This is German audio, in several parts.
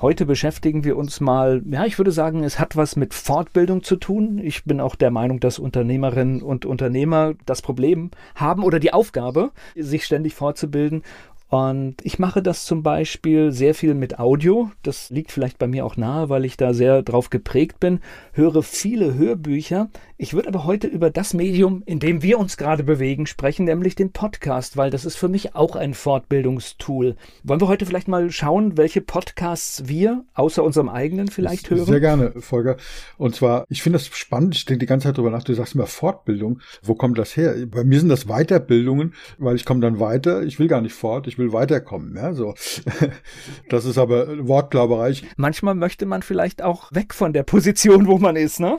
Heute beschäftigen wir uns mal, ja, ich würde sagen, es hat was mit Fortbildung zu tun. Ich bin auch der Meinung, dass Unternehmerinnen und Unternehmer das Problem haben oder die Aufgabe, sich ständig fortzubilden. Und ich mache das zum Beispiel sehr viel mit Audio. Das liegt vielleicht bei mir auch nahe, weil ich da sehr drauf geprägt bin. Höre viele Hörbücher. Ich würde aber heute über das Medium, in dem wir uns gerade bewegen, sprechen, nämlich den Podcast, weil das ist für mich auch ein Fortbildungstool. Wollen wir heute vielleicht mal schauen, welche Podcasts wir außer unserem eigenen vielleicht hören? Sehr gerne, Volker. Und zwar, ich finde das spannend. Ich denke die ganze Zeit drüber nach. Du sagst immer Fortbildung. Wo kommt das her? Bei mir sind das Weiterbildungen, weil ich komme dann weiter. Ich will gar nicht fort. Ich will weiterkommen. Ja, so. Das ist aber Wortglauberei. Manchmal möchte man vielleicht auch weg von der Position, wo man ist, ne?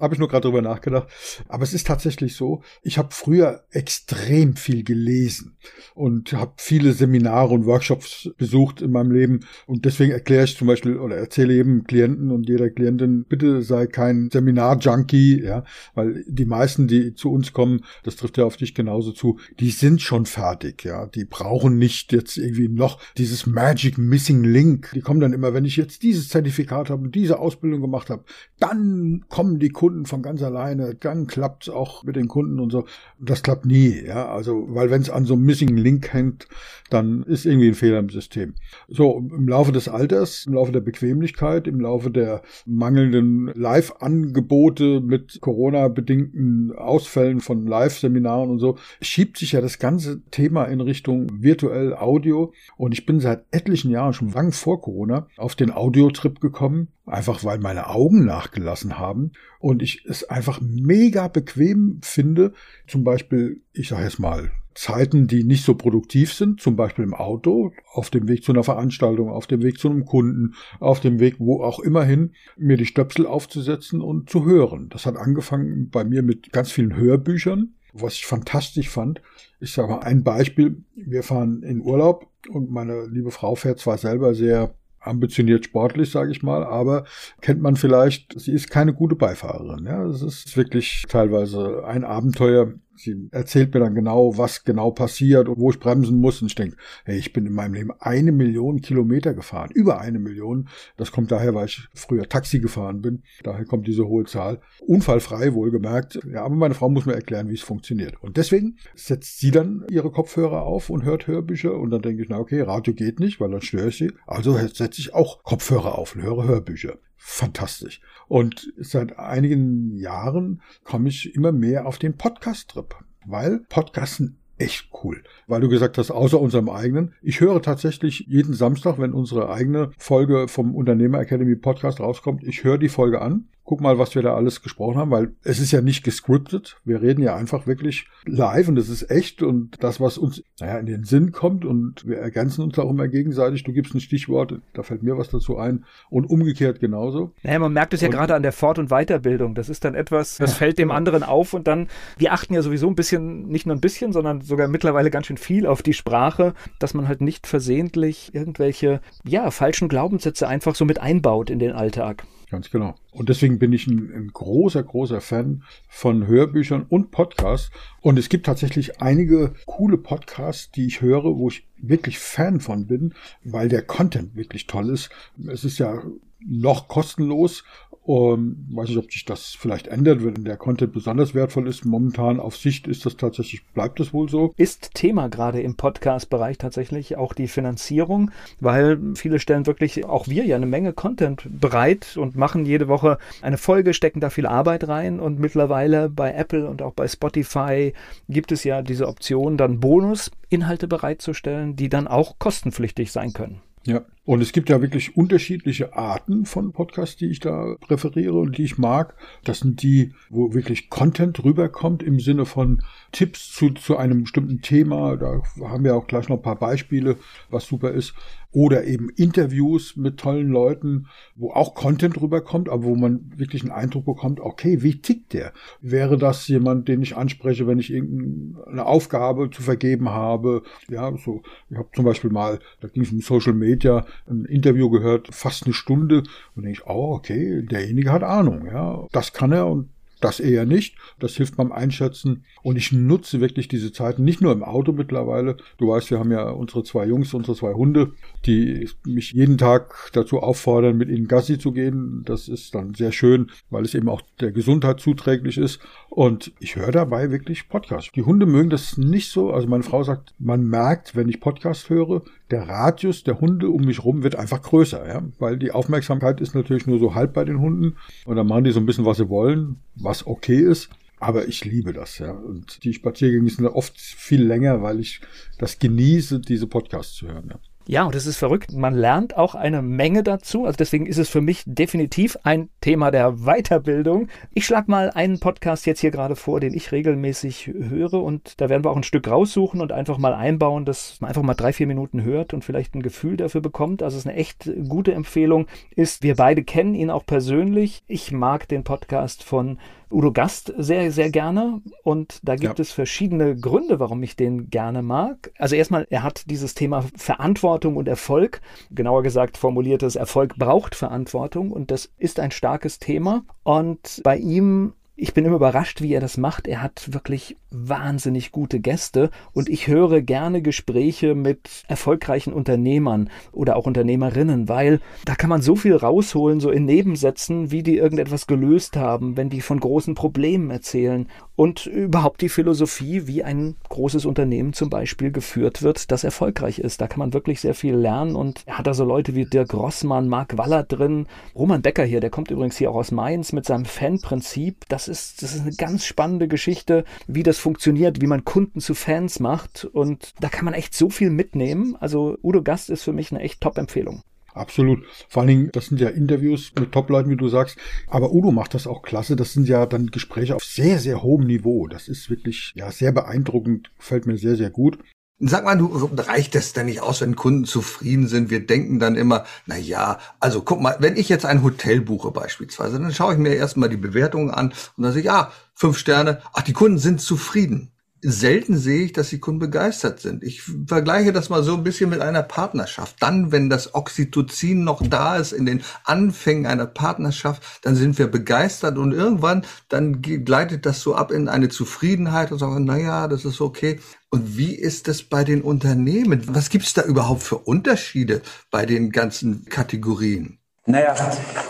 Habe ich nur gerade drüber nachgedacht. Aber es ist tatsächlich so, ich habe früher extrem viel gelesen und habe viele Seminare und Workshops besucht in meinem Leben. Und deswegen erkläre ich zum Beispiel oder erzähle jedem Klienten und jeder Klientin, bitte sei kein Seminar-Junkie, ja, weil die meisten, die zu uns kommen, das trifft ja auf dich genauso zu, die sind schon fertig, ja, die brauchen nicht jetzt irgendwie noch dieses Magic Missing Link. Die kommen dann immer, wenn ich jetzt dieses Zertifikat habe und diese Ausbildung gemacht habe, dann kommen die Kunden von ganz alleine, dann klappt es auch mit den Kunden und so. Das klappt nie, ja, also, weil wenn es an so einem Missing Link hängt, dann ist irgendwie ein Fehler im System. So, im Laufe des Alters, im Laufe der Bequemlichkeit, im Laufe der mangelnden Live-Angebote mit Corona-bedingten Ausfällen von Live-Seminaren und so, schiebt sich ja das ganze Thema in Richtung virtuell Audio. Und ich bin seit etlichen Jahren, schon lang vor Corona, auf den Audiotrip gekommen einfach weil meine Augen nachgelassen haben und ich es einfach mega bequem finde, zum Beispiel, ich sage jetzt mal, Zeiten, die nicht so produktiv sind, zum Beispiel im Auto, auf dem Weg zu einer Veranstaltung, auf dem Weg zu einem Kunden, auf dem Weg wo auch immerhin, mir die Stöpsel aufzusetzen und zu hören. Das hat angefangen bei mir mit ganz vielen Hörbüchern, was ich fantastisch fand. Ich sage mal ein Beispiel. Wir fahren in Urlaub und meine liebe Frau fährt zwar selber sehr ambitioniert sportlich, sage ich mal, aber kennt man vielleicht, sie ist keine gute Beifahrerin. Ja, es ist wirklich teilweise ein Abenteuer, Sie erzählt mir dann genau, was genau passiert und wo ich bremsen muss. Und ich denke, hey, ich bin in meinem Leben eine Million Kilometer gefahren. Über eine Million. Das kommt daher, weil ich früher Taxi gefahren bin. Daher kommt diese hohe Zahl. Unfallfrei, wohlgemerkt. Ja, aber meine Frau muss mir erklären, wie es funktioniert. Und deswegen setzt sie dann ihre Kopfhörer auf und hört Hörbücher. Und dann denke ich, na okay, Radio geht nicht, weil dann störe ich sie. Also setze ich auch Kopfhörer auf und höre Hörbücher fantastisch. Und seit einigen Jahren komme ich immer mehr auf den Podcast-Trip, weil Podcasten echt cool. Weil du gesagt hast, außer unserem eigenen. Ich höre tatsächlich jeden Samstag, wenn unsere eigene Folge vom Unternehmer Academy Podcast rauskommt, ich höre die Folge an guck mal, was wir da alles gesprochen haben, weil es ist ja nicht gescriptet. Wir reden ja einfach wirklich live und es ist echt und das, was uns naja, in den Sinn kommt und wir ergänzen uns auch immer gegenseitig. Du gibst ein Stichwort, da fällt mir was dazu ein und umgekehrt genauso. Naja, man merkt es ja und, gerade an der Fort- und Weiterbildung. Das ist dann etwas, das fällt dem anderen auf und dann, wir achten ja sowieso ein bisschen, nicht nur ein bisschen, sondern sogar mittlerweile ganz schön viel auf die Sprache, dass man halt nicht versehentlich irgendwelche, ja, falschen Glaubenssätze einfach so mit einbaut in den Alltag. Ganz genau. Und deswegen bin ich ein, ein, großer, großer Fan von Hörbüchern und Podcasts. Und es gibt tatsächlich einige coole Podcasts, die ich höre, wo ich wirklich Fan von bin, weil der Content wirklich toll ist. Es ist ja noch kostenlos um, weiß nicht, ob sich das vielleicht ändert, wenn der Content besonders wertvoll ist. Momentan auf Sicht ist das tatsächlich, bleibt es wohl so. Ist Thema gerade im Podcast-Bereich tatsächlich auch die Finanzierung, weil viele stellen wirklich, auch wir ja eine Menge Content bereit und machen jede Woche eine Folge, stecken da viel Arbeit rein und mittlerweile bei Apple und auch bei Spotify gibt es ja diese Option, dann Bonusinhalte bereitzustellen, die dann auch kostenpflichtig sein können. Ja, Und es gibt ja wirklich unterschiedliche Arten von Podcasts, die ich da präferiere und die ich mag. Das sind die, wo wirklich Content rüberkommt im Sinne von Tipps zu, zu einem bestimmten Thema. Da haben wir auch gleich noch ein paar Beispiele, was super ist oder eben Interviews mit tollen Leuten, wo auch Content rüberkommt, aber wo man wirklich einen Eindruck bekommt, okay, wie tickt der? Wäre das jemand, den ich anspreche, wenn ich irgendeine Aufgabe zu vergeben habe? Ja, so, ich habe zum Beispiel mal, da ging es um Social Media, ein Interview gehört, fast eine Stunde, und denke ich, oh, okay, derjenige hat Ahnung, ja, das kann er und das eher nicht. Das hilft beim Einschätzen. Und ich nutze wirklich diese Zeiten nicht nur im Auto mittlerweile. Du weißt, wir haben ja unsere zwei Jungs, unsere zwei Hunde, die mich jeden Tag dazu auffordern, mit ihnen Gassi zu gehen. Das ist dann sehr schön, weil es eben auch der Gesundheit zuträglich ist. Und ich höre dabei wirklich Podcasts. Die Hunde mögen das nicht so. Also meine Frau sagt, man merkt, wenn ich Podcast höre, der Radius der Hunde um mich rum wird einfach größer, ja, weil die Aufmerksamkeit ist natürlich nur so halb bei den Hunden und dann machen die so ein bisschen, was sie wollen, was okay ist. Aber ich liebe das, ja. Und die Spaziergänge sind oft viel länger, weil ich das genieße, diese Podcasts zu hören, ja. Ja, und es ist verrückt. Man lernt auch eine Menge dazu. Also deswegen ist es für mich definitiv ein Thema der Weiterbildung. Ich schlage mal einen Podcast jetzt hier gerade vor, den ich regelmäßig höre. Und da werden wir auch ein Stück raussuchen und einfach mal einbauen, dass man einfach mal drei, vier Minuten hört und vielleicht ein Gefühl dafür bekommt. Also es ist eine echt gute Empfehlung. Ist, wir beide kennen ihn auch persönlich. Ich mag den Podcast von Udo Gast sehr, sehr gerne. Und da gibt ja. es verschiedene Gründe, warum ich den gerne mag. Also erstmal, er hat dieses Thema Verantwortung und Erfolg, genauer gesagt formuliert es, Erfolg braucht Verantwortung und das ist ein starkes Thema. Und bei ihm ich bin immer überrascht, wie er das macht. Er hat wirklich wahnsinnig gute Gäste und ich höre gerne Gespräche mit erfolgreichen Unternehmern oder auch Unternehmerinnen, weil da kann man so viel rausholen, so in Nebensätzen, wie die irgendetwas gelöst haben, wenn die von großen Problemen erzählen und überhaupt die Philosophie, wie ein großes Unternehmen zum Beispiel geführt wird, das erfolgreich ist. Da kann man wirklich sehr viel lernen und er hat da so Leute wie Dirk Rossmann, Marc Wallert drin, Roman Becker hier, der kommt übrigens hier auch aus Mainz mit seinem Fanprinzip. Das ist, das ist eine ganz spannende Geschichte, wie das funktioniert, wie man Kunden zu Fans macht. Und da kann man echt so viel mitnehmen. Also Udo Gast ist für mich eine echt Top-Empfehlung. Absolut. Vor allen Dingen, das sind ja Interviews mit Top-Leuten, wie du sagst. Aber Udo macht das auch klasse. Das sind ja dann Gespräche auf sehr, sehr hohem Niveau. Das ist wirklich, ja, sehr beeindruckend. Gefällt mir sehr, sehr gut. Sag mal, du reicht es denn nicht aus, wenn Kunden zufrieden sind? Wir denken dann immer, na ja, also guck mal, wenn ich jetzt ein Hotel buche beispielsweise, dann schaue ich mir erstmal die Bewertungen an und dann sehe ich, ah, fünf Sterne, ach, die Kunden sind zufrieden selten sehe ich, dass die Kunden begeistert sind. Ich vergleiche das mal so ein bisschen mit einer Partnerschaft. Dann, wenn das Oxytocin noch da ist in den Anfängen einer Partnerschaft, dann sind wir begeistert und irgendwann dann gleitet das so ab in eine Zufriedenheit und sagen, na ja, das ist okay. Und wie ist es bei den Unternehmen? Was gibt es da überhaupt für Unterschiede bei den ganzen Kategorien? Naja,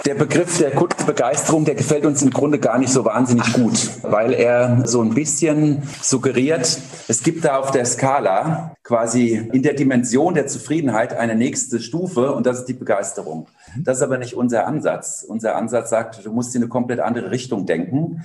der Begriff der Kundenbegeisterung, der gefällt uns im Grunde gar nicht so wahnsinnig gut, weil er so ein bisschen suggeriert, es gibt da auf der Skala quasi in der Dimension der Zufriedenheit eine nächste Stufe und das ist die Begeisterung. Das ist aber nicht unser Ansatz. Unser Ansatz sagt, du musst in eine komplett andere Richtung denken.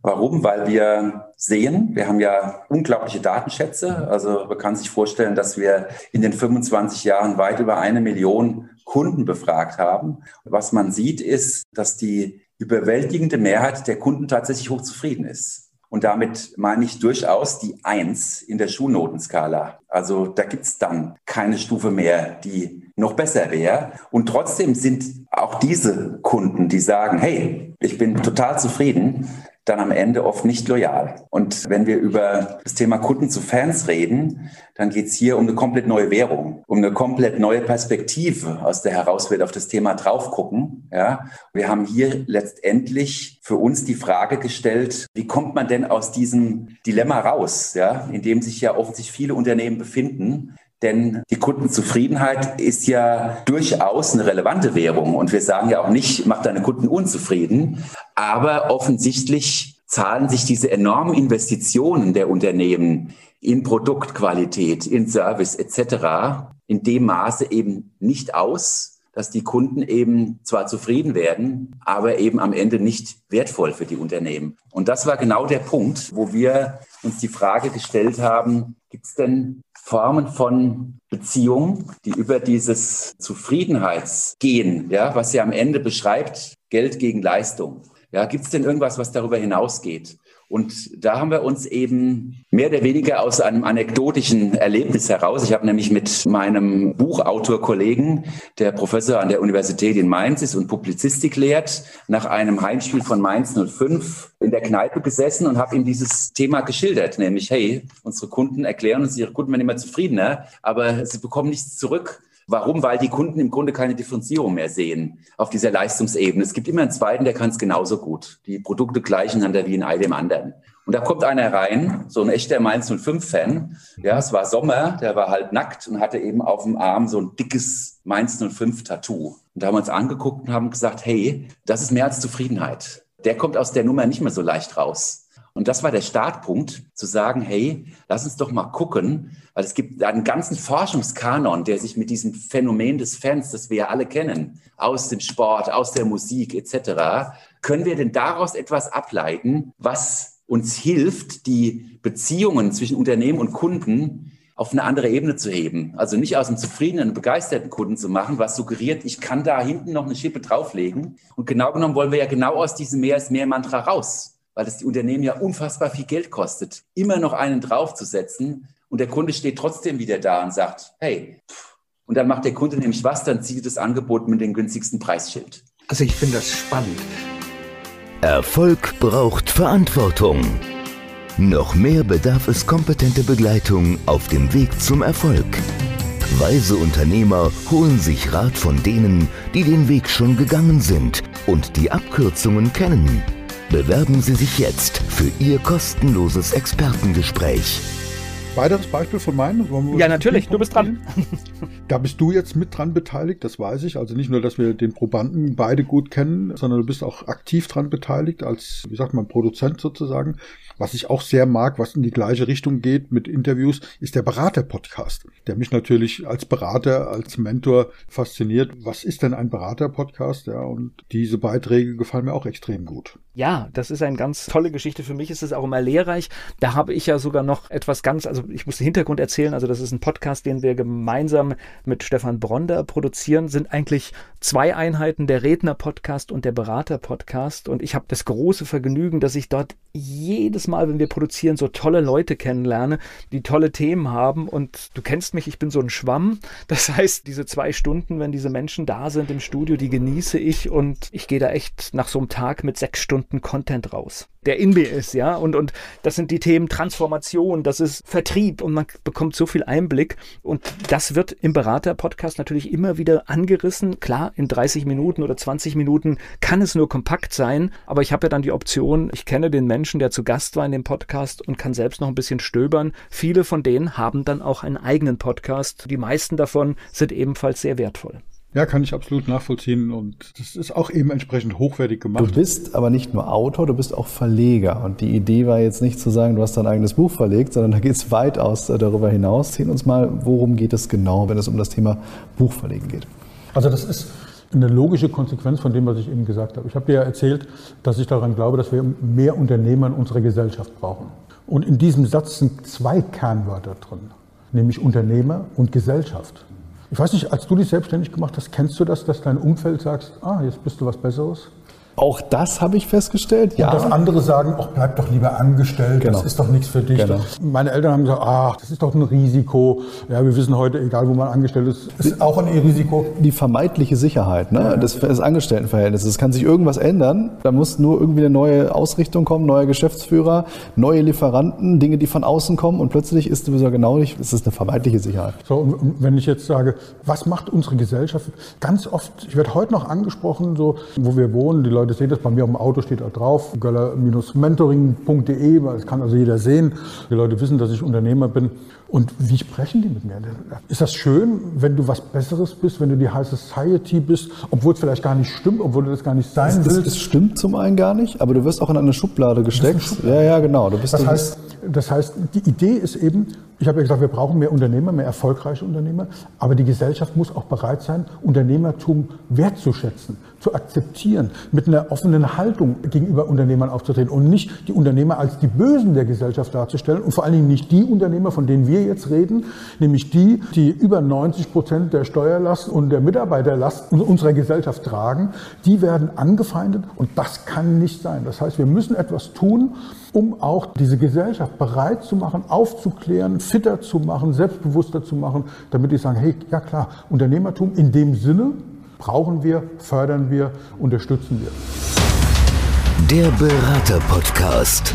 Warum? Weil wir sehen, wir haben ja unglaubliche Datenschätze. Also man kann sich vorstellen, dass wir in den 25 Jahren weit über eine Million Kunden befragt haben. Was man sieht, ist, dass die überwältigende Mehrheit der Kunden tatsächlich hochzufrieden ist. Und damit meine ich durchaus die Eins in der Schulnotenskala. Also da gibt's dann keine Stufe mehr, die noch besser wäre. Und trotzdem sind auch diese Kunden, die sagen, hey, ich bin total zufrieden, dann am Ende oft nicht loyal. Und wenn wir über das Thema Kunden zu Fans reden, dann geht es hier um eine komplett neue Währung, um eine komplett neue Perspektive, aus der heraus wird auf das Thema drauf gucken. Ja, wir haben hier letztendlich für uns die Frage gestellt, wie kommt man denn aus diesem Dilemma raus, ja, in dem sich ja offensichtlich viele Unternehmen befinden, denn die Kundenzufriedenheit ist ja durchaus eine relevante Währung. Und wir sagen ja auch nicht, mach deine Kunden unzufrieden. Aber offensichtlich zahlen sich diese enormen Investitionen der Unternehmen in Produktqualität, in Service etc. in dem Maße eben nicht aus, dass die Kunden eben zwar zufrieden werden, aber eben am Ende nicht wertvoll für die Unternehmen. Und das war genau der Punkt, wo wir uns die Frage gestellt haben, gibt es denn Formen von Beziehung, die über dieses Zufriedenheitsgehen, ja, was ja am Ende beschreibt, Geld gegen Leistung. Ja, gibt es denn irgendwas, was darüber hinausgeht? Und da haben wir uns eben mehr oder weniger aus einem anekdotischen Erlebnis heraus, ich habe nämlich mit meinem Buchautorkollegen, der Professor an der Universität in Mainz ist und Publizistik lehrt, nach einem Heimspiel von Mainz 05 in der Kneipe gesessen und habe ihm dieses Thema geschildert, nämlich, hey, unsere Kunden erklären uns, ihre Kunden werden immer zufriedener, aber sie bekommen nichts zurück. Warum? Weil die Kunden im Grunde keine Differenzierung mehr sehen auf dieser Leistungsebene. Es gibt immer einen zweiten, der kann es genauso gut. Die Produkte gleichen einander wie in all dem anderen. Und da kommt einer rein, so ein echter Mainz 05-Fan. Ja, es war Sommer, der war halt nackt und hatte eben auf dem Arm so ein dickes Mainz 05-Tattoo. Und da haben wir uns angeguckt und haben gesagt, hey, das ist mehr als Zufriedenheit. Der kommt aus der Nummer nicht mehr so leicht raus. Und das war der Startpunkt, zu sagen, hey, lass uns doch mal gucken, weil es gibt einen ganzen Forschungskanon, der sich mit diesem Phänomen des Fans, das wir ja alle kennen, aus dem Sport, aus der Musik etc., können wir denn daraus etwas ableiten, was uns hilft, die Beziehungen zwischen Unternehmen und Kunden auf eine andere Ebene zu heben. Also nicht aus einem zufriedenen begeisterten Kunden zu machen, was suggeriert, ich kann da hinten noch eine Schippe drauflegen. Und genau genommen wollen wir ja genau aus diesem Mehr ist mehr Mantra raus weil es die Unternehmen ja unfassbar viel Geld kostet, immer noch einen draufzusetzen und der Kunde steht trotzdem wieder da und sagt, hey, und dann macht der Kunde nämlich was, dann zieht das Angebot mit dem günstigsten Preisschild. Also ich finde das spannend. Erfolg braucht Verantwortung. Noch mehr bedarf es kompetente Begleitung auf dem Weg zum Erfolg. Weise Unternehmer holen sich Rat von denen, die den Weg schon gegangen sind und die Abkürzungen kennen. Bewerben Sie sich jetzt für Ihr kostenloses Expertengespräch. Weiteres Beispiel von meinen? Ja, natürlich, du bist dran. Da bist du jetzt mit dran beteiligt, das weiß ich. Also nicht nur, dass wir den Probanden beide gut kennen, sondern du bist auch aktiv dran beteiligt, als, wie sagt man, Produzent sozusagen. Was ich auch sehr mag, was in die gleiche Richtung geht mit Interviews, ist der Berater-Podcast, der mich natürlich als Berater, als Mentor fasziniert. Was ist denn ein Berater-Podcast? Ja, und diese Beiträge gefallen mir auch extrem gut. Ja, das ist eine ganz tolle Geschichte. Für mich ist es auch immer lehrreich. Da habe ich ja sogar noch etwas ganz, also ich muss den Hintergrund erzählen. Also das ist ein Podcast, den wir gemeinsam mit Stefan Bronder produzieren. Sind eigentlich zwei Einheiten, der Redner-Podcast und der Berater-Podcast. Und ich habe das große Vergnügen, dass ich dort jedes Mal, wenn wir produzieren, so tolle Leute kennenlerne, die tolle Themen haben. Und du kennst mich, ich bin so ein Schwamm. Das heißt, diese zwei Stunden, wenn diese Menschen da sind im Studio, die genieße ich und ich gehe da echt nach so einem Tag mit sechs Stunden Content raus der in mir ist, ja. Und, und das sind die Themen Transformation, das ist Vertrieb und man bekommt so viel Einblick. Und das wird im Berater-Podcast natürlich immer wieder angerissen. Klar, in 30 Minuten oder 20 Minuten kann es nur kompakt sein, aber ich habe ja dann die Option, ich kenne den Menschen, der zu Gast war in dem Podcast und kann selbst noch ein bisschen stöbern. Viele von denen haben dann auch einen eigenen Podcast. Die meisten davon sind ebenfalls sehr wertvoll. Ja, kann ich absolut nachvollziehen und das ist auch eben entsprechend hochwertig gemacht. Du bist aber nicht nur Autor, du bist auch Verleger und die Idee war jetzt nicht zu sagen, du hast dein eigenes Buch verlegt, sondern da geht es weitaus darüber hinaus. Sehen uns mal, worum geht es genau, wenn es um das Thema Buchverlegen geht? Also das ist eine logische Konsequenz von dem, was ich eben gesagt habe. Ich habe dir ja erzählt, dass ich daran glaube, dass wir mehr Unternehmer in unserer Gesellschaft brauchen. Und in diesem Satz sind zwei Kernwörter drin, nämlich Unternehmer und Gesellschaft. Ich weiß nicht, als du dich selbstständig gemacht hast, kennst du das, dass dein Umfeld sagst, ah, jetzt bist du was Besseres? Auch das habe ich festgestellt, ja. Und dass andere sagen, ach, bleib doch lieber angestellt, genau. das ist doch nichts für dich. Genau. Meine Eltern haben gesagt, ach, das ist doch ein Risiko. Ja, wir wissen heute, egal wo man angestellt ist, ist auch ein Risiko. Die vermeintliche Sicherheit ne, ja. des, des Angestelltenverhältnisses. Es kann sich irgendwas ändern. Da muss nur irgendwie eine neue Ausrichtung kommen, neuer Geschäftsführer, neue Lieferanten, Dinge, die von außen kommen und plötzlich ist sowieso genau nicht, es ist eine vermeintliche Sicherheit. So, und wenn ich jetzt sage, was macht unsere Gesellschaft? Ganz oft, ich werde heute noch angesprochen, so, wo wir wohnen, die Leute Leute sehen das, bei mir auf dem Auto steht da drauf, göller-mentoring.de, das kann also jeder sehen. Die Leute wissen, dass ich Unternehmer bin. Und wie sprechen die mit mir? Ist das schön, wenn du was Besseres bist, wenn du die High Society bist, obwohl es vielleicht gar nicht stimmt, obwohl du das gar nicht sein das, willst? Es stimmt zum einen gar nicht, aber du wirst auch in eine Schublade gesteckt. Eine Schublade. Ja, ja, genau. das, heißt, das heißt, die Idee ist eben, Ich habe ja gesagt, wir brauchen mehr Unternehmer, mehr erfolgreiche Unternehmer, aber die Gesellschaft muss auch bereit sein, Unternehmertum wertzuschätzen, zu akzeptieren, mit einer offenen Haltung gegenüber Unternehmern aufzutreten und nicht die Unternehmer als die Bösen der Gesellschaft darzustellen und vor allen Dingen nicht die Unternehmer, von denen wir jetzt reden, nämlich die, die über 90 Prozent der Steuerlast und der Mitarbeiterlast unserer Gesellschaft tragen, die werden angefeindet und das kann nicht sein. Das heißt, wir müssen etwas tun, um auch diese Gesellschaft bereit zu machen, aufzuklären, fitter zu machen, selbstbewusster zu machen, damit die sagen, hey, ja klar, Unternehmertum in dem Sinne, brauchen wir, fördern wir, unterstützen wir. Der Berater-Podcast.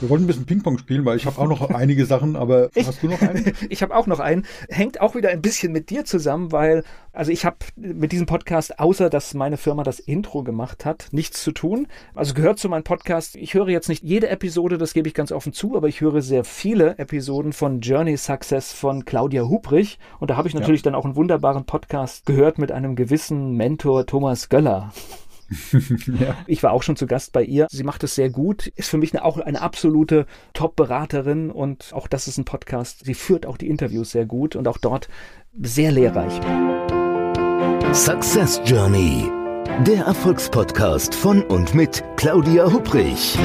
Wir wollten ein bisschen Ping-Pong spielen, weil ich habe auch noch einige Sachen, aber ich, hast du noch einen? ich habe auch noch einen. Hängt auch wieder ein bisschen mit dir zusammen, weil, also ich habe mit diesem Podcast, außer dass meine Firma das Intro gemacht hat, nichts zu tun. Also gehört zu meinem Podcast. Ich höre jetzt nicht jede Episode, das gebe ich ganz offen zu, aber ich höre sehr viele Episoden von Journey Success von Claudia Hubrich. Und da habe ich natürlich ja. dann auch einen wunderbaren Podcast gehört mit einem gewissen Mentor Thomas Göller. ja. Ich war auch schon zu Gast bei ihr. Sie macht es sehr gut, ist für mich eine, auch eine absolute Top-Beraterin und auch das ist ein Podcast. Sie führt auch die Interviews sehr gut und auch dort sehr lehrreich. Success Journey, der Erfolgspodcast von und mit Claudia Hubrich.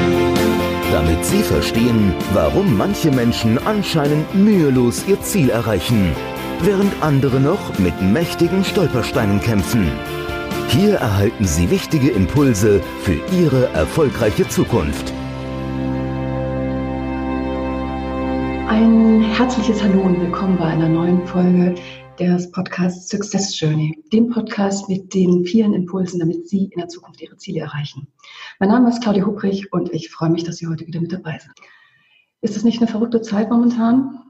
Damit Sie verstehen, warum manche Menschen anscheinend mühelos ihr Ziel erreichen, während andere noch mit mächtigen Stolpersteinen kämpfen. Hier erhalten Sie wichtige Impulse für Ihre erfolgreiche Zukunft. Ein herzliches Hallo und willkommen bei einer neuen Folge des Podcasts Success Journey, dem Podcast mit den vielen Impulsen, damit Sie in der Zukunft Ihre Ziele erreichen. Mein Name ist Claudia Hubrich und ich freue mich, dass Sie heute wieder mit dabei sind. Ist es nicht eine verrückte Zeit momentan?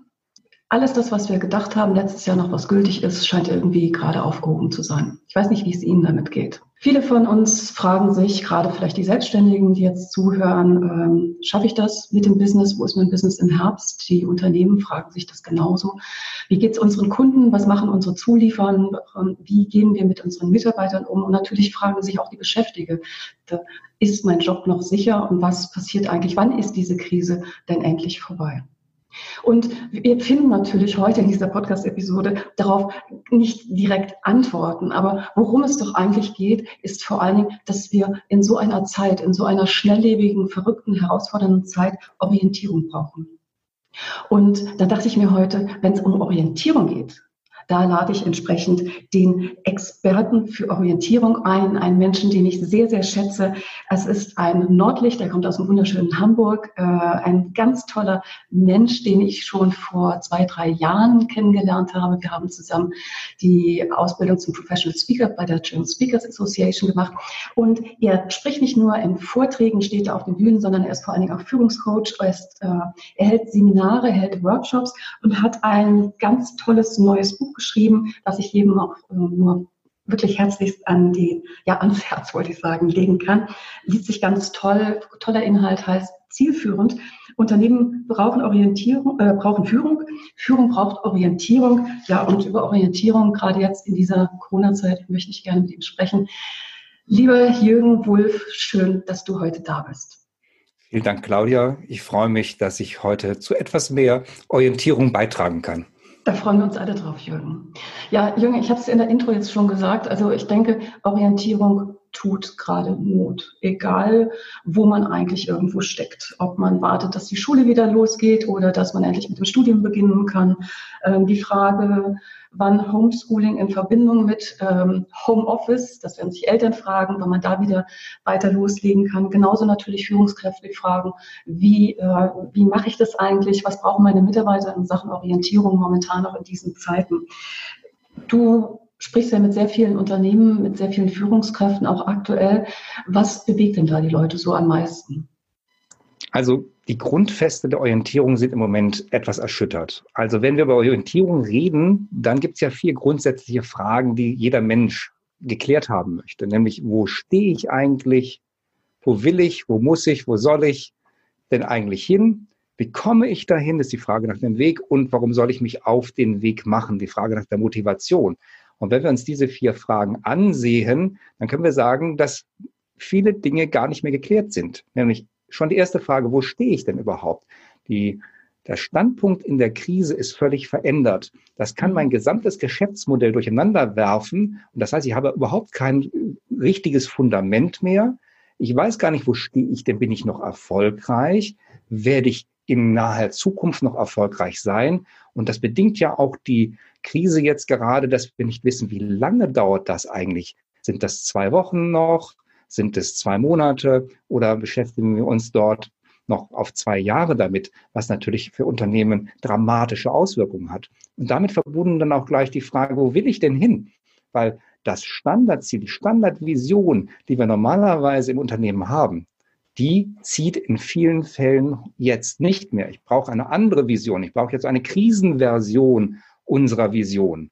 Alles das, was wir gedacht haben, letztes Jahr noch was gültig ist, scheint irgendwie gerade aufgehoben zu sein. Ich weiß nicht, wie es Ihnen damit geht. Viele von uns fragen sich, gerade vielleicht die Selbstständigen, die jetzt zuhören, ähm, schaffe ich das mit dem Business? Wo ist mein Business im Herbst? Die Unternehmen fragen sich das genauso. Wie geht es unseren Kunden? Was machen unsere Zulieferer? Wie gehen wir mit unseren Mitarbeitern um? Und natürlich fragen sich auch die Beschäftigten, ist mein Job noch sicher? Und was passiert eigentlich? Wann ist diese Krise denn endlich vorbei? Und wir finden natürlich heute in dieser Podcast-Episode darauf nicht direkt Antworten. Aber worum es doch eigentlich geht, ist vor allen Dingen, dass wir in so einer Zeit, in so einer schnelllebigen, verrückten, herausfordernden Zeit Orientierung brauchen. Und da dachte ich mir heute, wenn es um Orientierung geht, da lade ich entsprechend den Experten für Orientierung ein, einen Menschen, den ich sehr, sehr schätze. Es ist ein Nordlicht, der kommt aus dem wunderschönen Hamburg, äh, ein ganz toller Mensch, den ich schon vor zwei, drei Jahren kennengelernt habe. Wir haben zusammen die Ausbildung zum Professional Speaker bei der German Speakers Association gemacht. Und er spricht nicht nur in Vorträgen, steht er auf den Bühnen, sondern er ist vor allen Dingen auch Führungscoach. Er, ist, äh, er hält Seminare, er hält Workshops und hat ein ganz tolles neues Buch geschrieben, das ich jedem auch äh, nur wirklich herzlichst an die, ja, ans Herz wollte ich sagen, legen kann. Liest sich ganz toll, toller Inhalt heißt zielführend. Unternehmen brauchen Orientierung, äh, brauchen Führung. Führung braucht Orientierung. Ja, und über Orientierung, gerade jetzt in dieser Corona-Zeit, möchte ich gerne mit Ihnen sprechen. Lieber Jürgen Wulff, schön, dass du heute da bist. Vielen Dank, Claudia. Ich freue mich, dass ich heute zu etwas mehr Orientierung beitragen kann. Da freuen wir uns alle drauf, Jürgen. Ja, Jürgen, ich habe es in der Intro jetzt schon gesagt. Also ich denke, Orientierung tut gerade Not, egal wo man eigentlich irgendwo steckt. Ob man wartet, dass die Schule wieder losgeht oder dass man endlich mit dem Studium beginnen kann. Ähm, die Frage, wann Homeschooling in Verbindung mit ähm, Homeoffice, das werden sich Eltern fragen, wann man da wieder weiter loslegen kann. Genauso natürlich Führungskräfte fragen, wie, äh, wie mache ich das eigentlich, was brauchen meine Mitarbeiter in Sachen Orientierung momentan auch in diesen Zeiten. Du sprichst ja mit sehr vielen Unternehmen, mit sehr vielen Führungskräften, auch aktuell. Was bewegt denn da die Leute so am meisten? Also die Grundfeste der Orientierung sind im Moment etwas erschüttert. Also wenn wir über Orientierung reden, dann gibt es ja vier grundsätzliche Fragen, die jeder Mensch geklärt haben möchte, nämlich wo stehe ich eigentlich, wo will ich, wo muss ich, wo soll ich denn eigentlich hin? Wie komme ich dahin, ist die Frage nach dem Weg und warum soll ich mich auf den Weg machen, die Frage nach der Motivation. Und wenn wir uns diese vier Fragen ansehen, dann können wir sagen, dass viele Dinge gar nicht mehr geklärt sind. Nämlich schon die erste Frage, wo stehe ich denn überhaupt? Die, der Standpunkt in der Krise ist völlig verändert. Das kann mein gesamtes Geschäftsmodell durcheinander werfen. Und das heißt, ich habe überhaupt kein richtiges Fundament mehr. Ich weiß gar nicht, wo stehe ich denn? Bin ich noch erfolgreich? Werde ich in naher Zukunft noch erfolgreich sein? Und das bedingt ja auch die Krise jetzt gerade, dass wir nicht wissen, wie lange dauert das eigentlich? Sind das zwei Wochen noch? Sind es zwei Monate? Oder beschäftigen wir uns dort noch auf zwei Jahre damit, was natürlich für Unternehmen dramatische Auswirkungen hat. Und damit verbunden dann auch gleich die Frage, wo will ich denn hin? Weil das Standardziel, die Standardvision, die wir normalerweise im Unternehmen haben, die zieht in vielen Fällen jetzt nicht mehr. Ich brauche eine andere Vision. Ich brauche jetzt eine Krisenversion unserer Vision.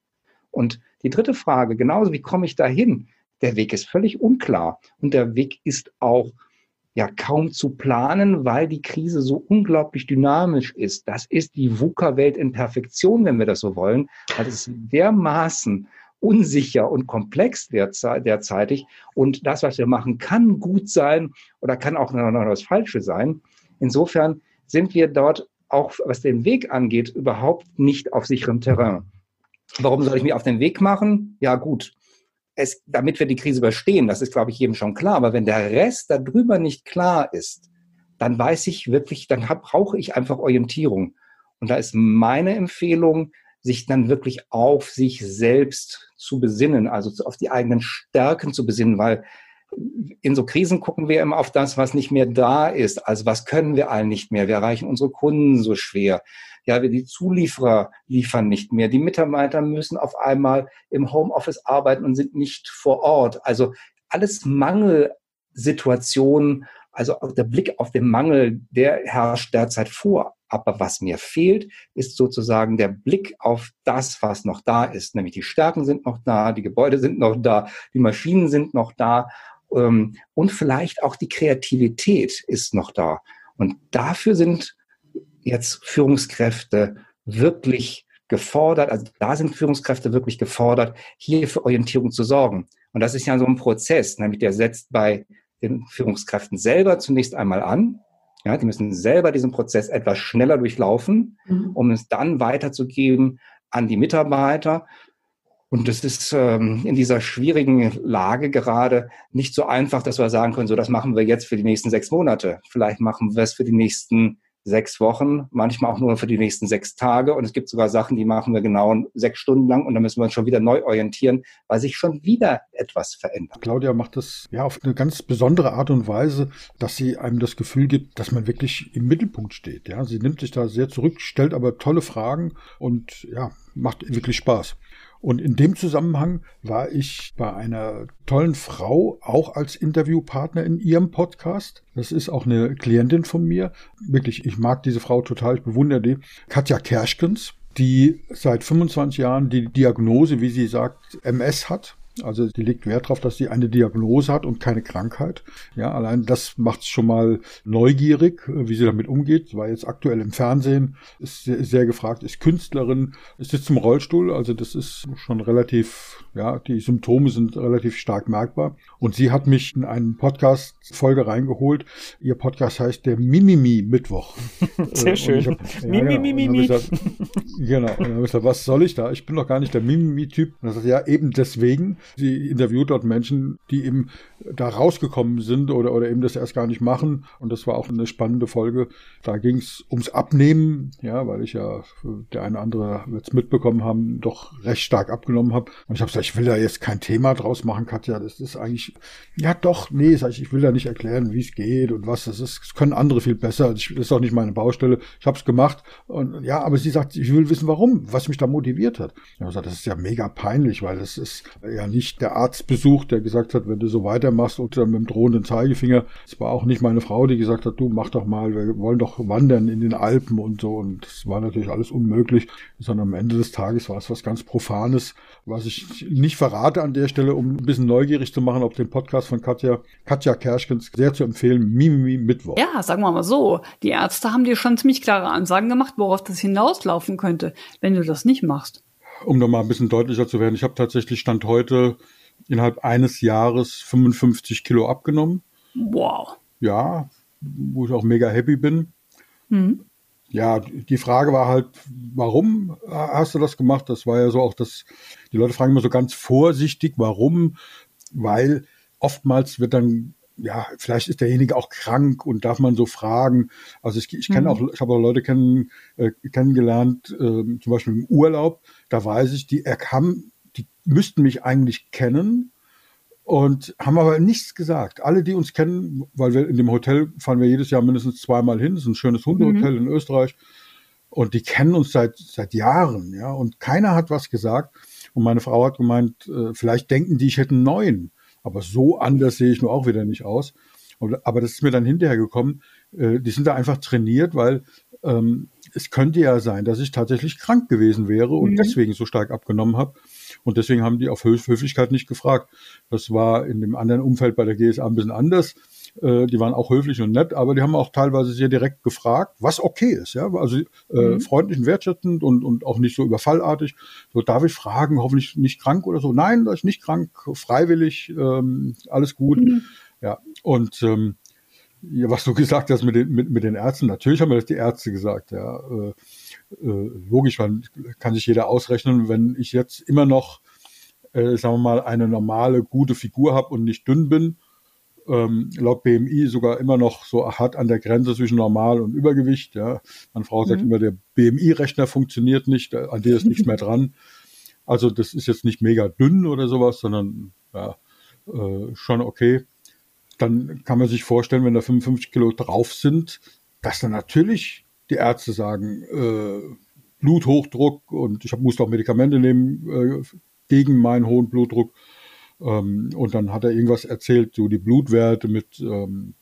Und die dritte Frage, genauso wie komme ich dahin? Der Weg ist völlig unklar und der Weg ist auch ja kaum zu planen, weil die Krise so unglaublich dynamisch ist. Das ist die VUCA-Welt in Perfektion, wenn wir das so wollen. weil es dermaßen unsicher und komplex derzeitig. Und das, was wir machen, kann gut sein oder kann auch noch das Falsche sein. Insofern sind wir dort auch, was den Weg angeht, überhaupt nicht auf sicherem Terrain. Warum soll ich mich auf den Weg machen? Ja, gut. Es, damit wir die Krise überstehen, das ist, glaube ich, jedem schon klar. Aber wenn der Rest darüber nicht klar ist, dann weiß ich wirklich, dann brauche ich einfach Orientierung. Und da ist meine Empfehlung, sich dann wirklich auf sich selbst zu besinnen, also auf die eigenen Stärken zu besinnen, weil in so Krisen gucken wir immer auf das, was nicht mehr da ist. Also was können wir allen nicht mehr? Wir erreichen unsere Kunden so schwer. Ja, wir die Zulieferer liefern nicht mehr. Die Mitarbeiter müssen auf einmal im Homeoffice arbeiten und sind nicht vor Ort. Also alles Mangelsituationen. Also der Blick auf den Mangel, der herrscht derzeit vor. Aber was mir fehlt, ist sozusagen der Blick auf das, was noch da ist. Nämlich die Stärken sind noch da, die Gebäude sind noch da, die Maschinen sind noch da ähm, und vielleicht auch die Kreativität ist noch da. Und dafür sind jetzt Führungskräfte wirklich gefordert, also da sind Führungskräfte wirklich gefordert, hier für Orientierung zu sorgen. Und das ist ja so ein Prozess, nämlich der setzt bei den Führungskräften selber zunächst einmal an, ja, die müssen selber diesen Prozess etwas schneller durchlaufen, mhm. um es dann weiterzugeben an die Mitarbeiter. Und es ist ähm, in dieser schwierigen Lage gerade nicht so einfach, dass wir sagen können, so das machen wir jetzt für die nächsten sechs Monate. Vielleicht machen wir es für die nächsten sechs Wochen, manchmal auch nur für die nächsten sechs Tage. Und es gibt sogar Sachen, die machen wir genau sechs Stunden lang und dann müssen wir uns schon wieder neu orientieren, weil sich schon wieder etwas verändert. Claudia macht das ja auf eine ganz besondere Art und Weise, dass sie einem das Gefühl gibt, dass man wirklich im Mittelpunkt steht. Ja, sie nimmt sich da sehr zurück, stellt aber tolle Fragen und ja, macht wirklich Spaß. Und in dem Zusammenhang war ich bei einer tollen Frau auch als Interviewpartner in ihrem Podcast. Das ist auch eine Klientin von mir. Wirklich, ich mag diese Frau total, ich bewundere die. Katja Kerschkens, die seit 25 Jahren die Diagnose, wie sie sagt, MS hat. Also die legt Wert darauf, dass sie eine Diagnose hat und keine Krankheit. Ja, allein das macht es schon mal neugierig, wie sie damit umgeht. War jetzt aktuell im Fernsehen, ist sehr, sehr gefragt, ist Künstlerin, sitzt im Rollstuhl, also das ist schon relativ, ja, die Symptome sind relativ stark merkbar. Und sie hat mich in einen Podcast-Folge reingeholt. Ihr Podcast heißt der Mimimi Mittwoch. Sehr schön. Hab, ja, Mimimi. Genau. genau. Und dann habe ich gesagt, was soll ich da? Ich bin doch gar nicht der Mimimi-Typ. Und er sagt, ja, eben deswegen Sie interviewt dort Menschen, die eben da rausgekommen sind oder, oder eben das erst gar nicht machen. Und das war auch eine spannende Folge. Da ging es ums Abnehmen, ja, weil ich ja, der eine oder andere wird es mitbekommen haben, doch recht stark abgenommen habe. Und ich habe gesagt, ich will da jetzt kein Thema draus machen, Katja. Das ist eigentlich, ja doch, nee, sag ich, ich will da nicht erklären, wie es geht und was das ist. Das können andere viel besser. Das ist auch nicht meine Baustelle. Ich habe es gemacht. Und ja, aber sie sagt, ich will wissen, warum, was mich da motiviert hat. Ich habe gesagt, das ist ja mega peinlich, weil das ist ja nicht der Arztbesuch, der gesagt hat, wenn du so weiter weiter machst und dann mit dem drohenden Zeigefinger. Es war auch nicht meine Frau, die gesagt hat, du mach doch mal, wir wollen doch wandern in den Alpen und so. Und das war natürlich alles unmöglich, sondern am Ende des Tages war es was ganz Profanes, was ich nicht verrate an der Stelle, um ein bisschen neugierig zu machen, auf den Podcast von Katja, Katja Kerschkens sehr zu empfehlen, Mimimi Mittwoch. Ja, sagen wir mal so. Die Ärzte haben dir schon ziemlich klare Ansagen gemacht, worauf das hinauslaufen könnte, wenn du das nicht machst. Um nochmal ein bisschen deutlicher zu werden, ich habe tatsächlich Stand heute innerhalb eines Jahres 55 Kilo abgenommen. Wow. Ja, wo ich auch mega happy bin. Mhm. Ja, die Frage war halt, warum hast du das gemacht? Das war ja so auch das, die Leute fragen immer so ganz vorsichtig, warum? Weil oftmals wird dann ja, vielleicht ist derjenige auch krank und darf man so fragen. Also ich, ich kenne mhm. auch, ich habe auch Leute kennen, äh, kennengelernt, äh, zum Beispiel im Urlaub, da weiß ich, die er kam, die müssten mich eigentlich kennen und haben aber nichts gesagt. Alle, die uns kennen, weil wir in dem Hotel fahren wir jedes Jahr mindestens zweimal hin, das ist ein schönes Hundehotel mhm. in Österreich und die kennen uns seit seit Jahren, ja, und keiner hat was gesagt. Und meine Frau hat gemeint, äh, vielleicht denken die, ich hätte einen neuen. Aber so anders sehe ich nur auch wieder nicht aus. Aber das ist mir dann hinterher gekommen. Äh, die sind da einfach trainiert, weil ähm, es könnte ja sein, dass ich tatsächlich krank gewesen wäre und mhm. deswegen so stark abgenommen habe. Und deswegen haben die auf Höflichkeit nicht gefragt. Das war in dem anderen Umfeld bei der GSA ein bisschen anders. Äh, die waren auch höflich und nett, aber die haben auch teilweise sehr direkt gefragt, was okay ist, ja, also äh, mhm. freundlich und wertschätzend und, und auch nicht so überfallartig. So, darf ich fragen, hoffentlich nicht krank oder so? Nein, da ist nicht krank, freiwillig, ähm, alles gut. Mhm. Ja, und ähm, ja, was du gesagt hast mit den, mit, mit den Ärzten, natürlich haben mir das die Ärzte gesagt, ja. Äh, logisch, man kann sich jeder ausrechnen, wenn ich jetzt immer noch, äh, sagen wir mal, eine normale, gute Figur habe und nicht dünn bin, ähm, laut BMI sogar immer noch so hart an der Grenze zwischen Normal und Übergewicht. Ja. Meine Frau sagt mhm. immer, der BMI-Rechner funktioniert nicht, an der ist nichts mehr dran. Also das ist jetzt nicht mega dünn oder sowas, sondern ja, äh, schon okay. Dann kann man sich vorstellen, wenn da 55 Kilo drauf sind, dass dann natürlich die Ärzte sagen, äh, Bluthochdruck und ich hab, musste auch Medikamente nehmen äh, gegen meinen hohen Blutdruck. Ähm, und dann hat er irgendwas erzählt, so die Blutwerte mit ähm,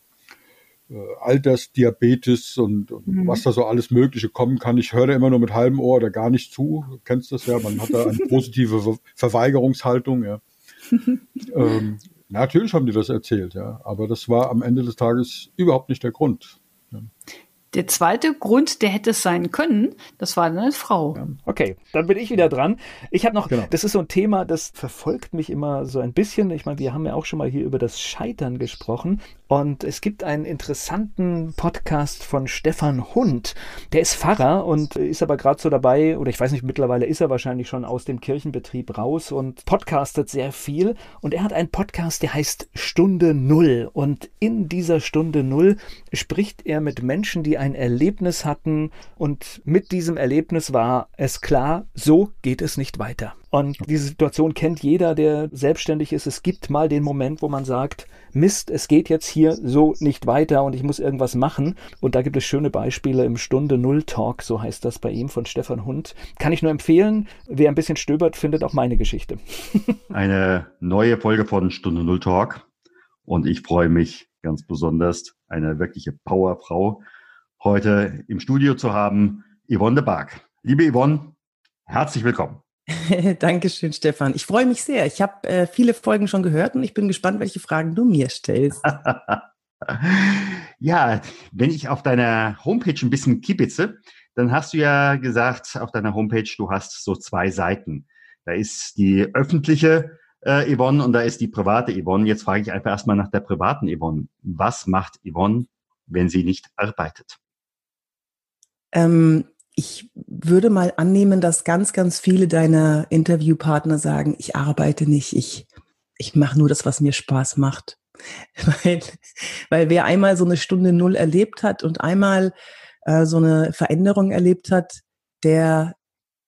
äh, Altersdiabetes und, und mhm. was da so alles Mögliche kommen kann. Ich höre da immer nur mit halbem Ohr oder gar nicht zu. Du kennst das ja, man hat da eine positive Ver Verweigerungshaltung. Ja. ähm, natürlich haben die das erzählt, ja, aber das war am Ende des Tages überhaupt nicht der Grund. Ja. Der zweite Grund, der hätte es sein können, das war eine Frau. Okay, dann bin ich wieder dran. Ich habe noch, genau. das ist so ein Thema, das verfolgt mich immer so ein bisschen. Ich meine, wir haben ja auch schon mal hier über das Scheitern gesprochen. Und es gibt einen interessanten Podcast von Stefan Hund. Der ist Pfarrer und ist aber gerade so dabei, oder ich weiß nicht, mittlerweile ist er wahrscheinlich schon aus dem Kirchenbetrieb raus und podcastet sehr viel. Und er hat einen Podcast, der heißt Stunde Null. Und in dieser Stunde Null spricht er mit Menschen, die ein Erlebnis hatten. Und mit diesem Erlebnis war es klar, so geht es nicht weiter. Und diese Situation kennt jeder, der selbstständig ist. Es gibt mal den Moment, wo man sagt, Mist, es geht jetzt hier so nicht weiter und ich muss irgendwas machen. Und da gibt es schöne Beispiele im Stunde Null Talk, so heißt das bei ihm von Stefan Hund. Kann ich nur empfehlen. Wer ein bisschen stöbert, findet auch meine Geschichte. Eine neue Folge von Stunde Null Talk. Und ich freue mich ganz besonders, eine wirkliche Powerfrau heute im Studio zu haben, Yvonne de Barg. Liebe Yvonne, herzlich willkommen. Dankeschön, Stefan. Ich freue mich sehr. Ich habe äh, viele Folgen schon gehört und ich bin gespannt, welche Fragen du mir stellst. ja, wenn ich auf deiner Homepage ein bisschen kibitze, dann hast du ja gesagt auf deiner Homepage, du hast so zwei Seiten. Da ist die öffentliche äh, Yvonne und da ist die private Yvonne. Jetzt frage ich einfach erstmal nach der privaten Yvonne. Was macht Yvonne, wenn sie nicht arbeitet? Ähm, ich würde mal annehmen, dass ganz, ganz viele deiner Interviewpartner sagen, ich arbeite nicht, ich, ich mache nur das, was mir Spaß macht. weil, weil wer einmal so eine Stunde Null erlebt hat und einmal äh, so eine Veränderung erlebt hat, der,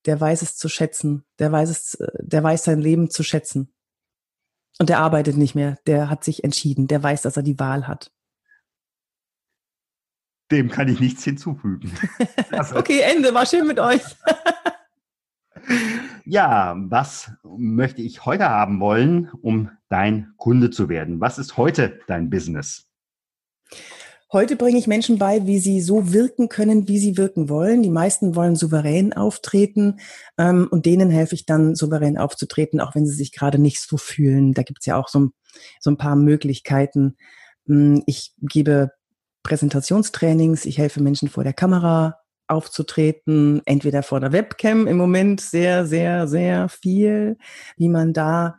der weiß es zu schätzen, der weiß es, der weiß sein Leben zu schätzen. Und der arbeitet nicht mehr, der hat sich entschieden, der weiß, dass er die Wahl hat. Dem kann ich nichts hinzufügen. okay, Ende. War schön mit euch. Ja, was möchte ich heute haben wollen, um dein Kunde zu werden? Was ist heute dein Business? Heute bringe ich Menschen bei, wie sie so wirken können, wie sie wirken wollen. Die meisten wollen souverän auftreten ähm, und denen helfe ich dann, souverän aufzutreten, auch wenn sie sich gerade nicht so fühlen. Da gibt es ja auch so, so ein paar Möglichkeiten. Hm, ich gebe Präsentationstrainings, ich helfe Menschen vor der Kamera aufzutreten, entweder vor der Webcam im Moment sehr, sehr, sehr viel, wie man da.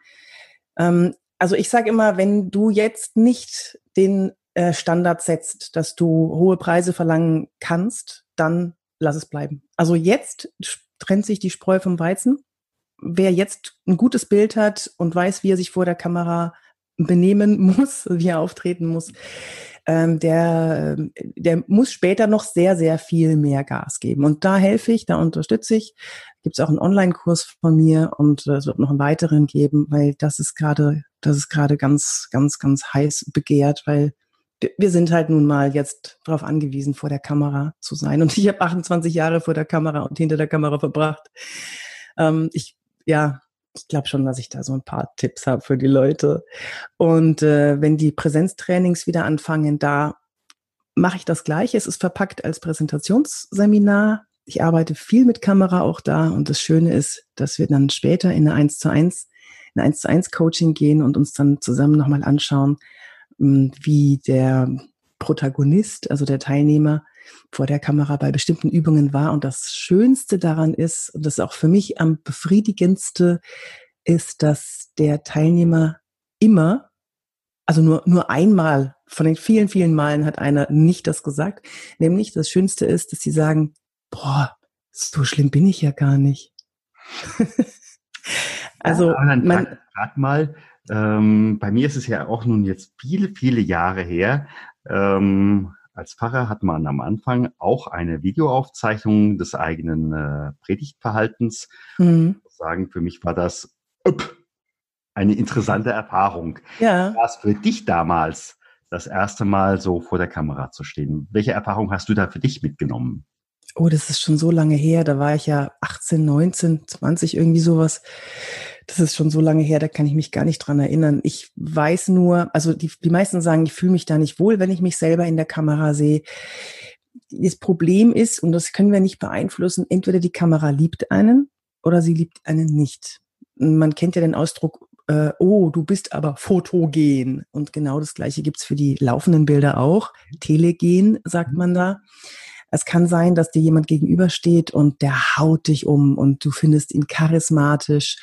Ähm, also ich sage immer, wenn du jetzt nicht den äh, Standard setzt, dass du hohe Preise verlangen kannst, dann lass es bleiben. Also jetzt trennt sich die Spreu vom Weizen. Wer jetzt ein gutes Bild hat und weiß, wie er sich vor der Kamera benehmen muss, wie er auftreten muss, ähm, der, der muss später noch sehr, sehr viel mehr Gas geben. Und da helfe ich, da unterstütze ich. Gibt es auch einen Online-Kurs von mir und äh, es wird noch einen weiteren geben, weil das ist gerade, das ist gerade ganz, ganz, ganz heiß begehrt, weil wir sind halt nun mal jetzt darauf angewiesen, vor der Kamera zu sein. Und ich habe 28 Jahre vor der Kamera und hinter der Kamera verbracht. Ähm, ich, ja, ich glaube schon, dass ich da so ein paar Tipps habe für die Leute. Und äh, wenn die Präsenztrainings wieder anfangen, da mache ich das Gleiche. Es ist verpackt als Präsentationsseminar. Ich arbeite viel mit Kamera auch da. Und das Schöne ist, dass wir dann später in eine 1 zu 1, in eine 1 zu 1 Coaching gehen und uns dann zusammen nochmal anschauen, hm, wie der Protagonist, also der Teilnehmer, vor der Kamera bei bestimmten Übungen war. Und das Schönste daran ist, und das auch für mich am befriedigendste, ist, dass der Teilnehmer immer, also nur, nur einmal von den vielen, vielen Malen hat einer nicht das gesagt, nämlich das Schönste ist, dass sie sagen, boah, so schlimm bin ich ja gar nicht. also, ja, man, frag, mal, ähm, bei mir ist es ja auch nun jetzt viele, viele Jahre her. Ähm, als Pfarrer hat man am Anfang auch eine Videoaufzeichnung des eigenen äh, Predigtverhaltens. Mhm. Sagen, für mich war das eine interessante Erfahrung. Ja. War es für dich damals das erste Mal so vor der Kamera zu stehen? Welche Erfahrung hast du da für dich mitgenommen? Oh, das ist schon so lange her. Da war ich ja 18, 19, 20, irgendwie sowas. Das ist schon so lange her, da kann ich mich gar nicht dran erinnern. Ich weiß nur, also die, die meisten sagen, ich fühle mich da nicht wohl, wenn ich mich selber in der Kamera sehe. Das Problem ist, und das können wir nicht beeinflussen, entweder die Kamera liebt einen oder sie liebt einen nicht. Man kennt ja den Ausdruck, äh, oh, du bist aber fotogen. Und genau das Gleiche gibt's für die laufenden Bilder auch. Telegen, sagt man da. Es kann sein, dass dir jemand gegenübersteht und der haut dich um und du findest ihn charismatisch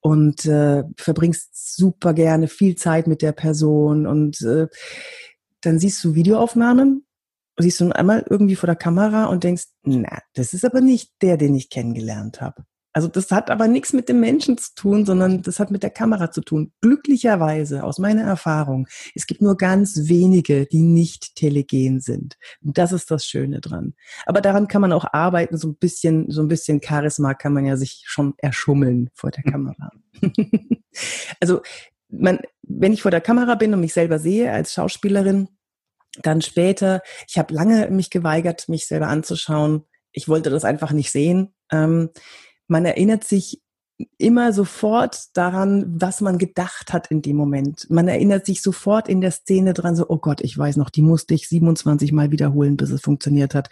und äh, verbringst super gerne viel Zeit mit der Person und äh, dann siehst du Videoaufnahmen, siehst du einmal irgendwie vor der Kamera und denkst, na, das ist aber nicht der, den ich kennengelernt habe. Also das hat aber nichts mit dem Menschen zu tun, sondern das hat mit der Kamera zu tun. Glücklicherweise, aus meiner Erfahrung, es gibt nur ganz wenige, die nicht telegen sind. Und das ist das Schöne dran. Aber daran kann man auch arbeiten, so ein bisschen, so ein bisschen Charisma kann man ja sich schon erschummeln vor der Kamera. also man, wenn ich vor der Kamera bin und mich selber sehe als Schauspielerin, dann später, ich habe lange mich geweigert, mich selber anzuschauen. Ich wollte das einfach nicht sehen. Ähm, man erinnert sich immer sofort daran, was man gedacht hat in dem Moment. Man erinnert sich sofort in der Szene dran, so, oh Gott, ich weiß noch, die musste ich 27 Mal wiederholen, bis es funktioniert hat.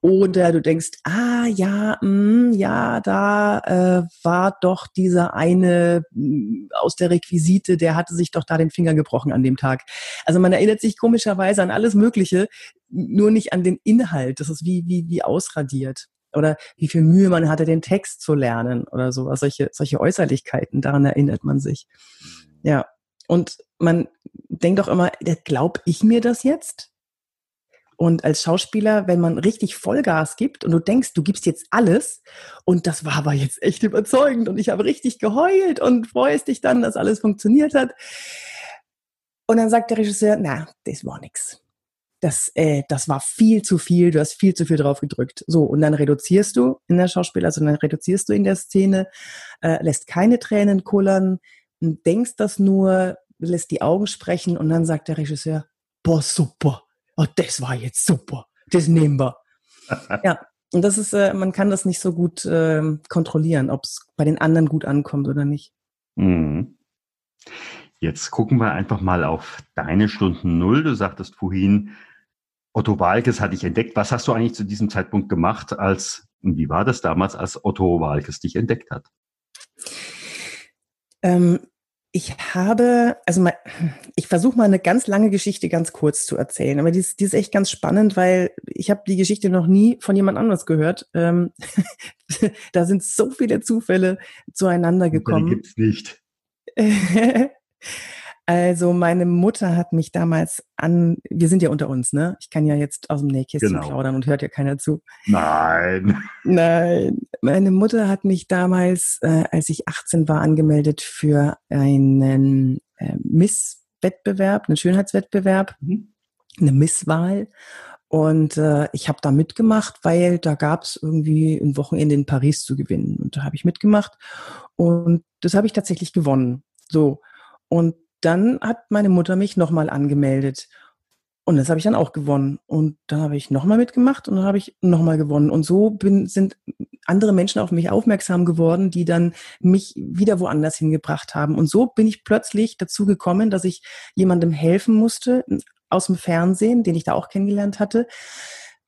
Oder du denkst, ah ja, mh, mm, ja, da äh, war doch dieser eine mh, mm, aus der Requisite, der hatte sich doch da den Finger gebrochen an dem Tag. Also man erinnert sich komischerweise an alles Mögliche, nur nicht an den Inhalt. Das ist wie, wie, wie ausradiert oder wie viel Mühe man hatte, den Text zu lernen oder sowas, solche, solche Äußerlichkeiten, daran erinnert man sich. Ja. Und man denkt doch immer, glaub ich mir das jetzt? Und als Schauspieler, wenn man richtig Vollgas gibt und du denkst, du gibst jetzt alles und das war aber jetzt echt überzeugend und ich habe richtig geheult und freust dich dann, dass alles funktioniert hat. Und dann sagt der Regisseur, na, das war nix das, äh, das war viel zu viel, du hast viel zu viel drauf gedrückt. So, und dann reduzierst du in der Schauspieler, also dann reduzierst du in der Szene, äh, lässt keine Tränen kullern, denkst das nur, lässt die Augen sprechen und dann sagt der Regisseur, boah, super, oh, das war jetzt super, das nehmen wir. ja, Und das ist, äh, man kann das nicht so gut äh, kontrollieren, ob es bei den anderen gut ankommt oder nicht. Mhm. Jetzt gucken wir einfach mal auf deine Stunden Null. Du sagtest vorhin, Otto Walkes hatte ich entdeckt. Was hast du eigentlich zu diesem Zeitpunkt gemacht, als, wie war das damals, als Otto Walkes dich entdeckt hat? Ähm, ich habe, also mal, ich versuche mal eine ganz lange Geschichte ganz kurz zu erzählen, aber die ist, die ist echt ganz spannend, weil ich habe die Geschichte noch nie von jemand anders gehört. Ähm, da sind so viele Zufälle zueinander gekommen. Die gibt's nicht. Also meine Mutter hat mich damals an, wir sind ja unter uns, ne? Ich kann ja jetzt aus dem Nähkästchen genau. plaudern und hört ja keiner zu. Nein. Nein. Meine Mutter hat mich damals, äh, als ich 18 war, angemeldet für einen äh, Miss-Wettbewerb, einen Schönheitswettbewerb, mhm. eine Misswahl. Und äh, ich habe da mitgemacht, weil da gab es irgendwie ein Wochenende in Paris zu gewinnen. Und da habe ich mitgemacht. Und das habe ich tatsächlich gewonnen. So. Und dann hat meine Mutter mich nochmal angemeldet. Und das habe ich dann auch gewonnen. Und dann habe ich nochmal mitgemacht und dann habe ich nochmal gewonnen. Und so bin, sind andere Menschen auf mich aufmerksam geworden, die dann mich wieder woanders hingebracht haben. Und so bin ich plötzlich dazu gekommen, dass ich jemandem helfen musste aus dem Fernsehen, den ich da auch kennengelernt hatte.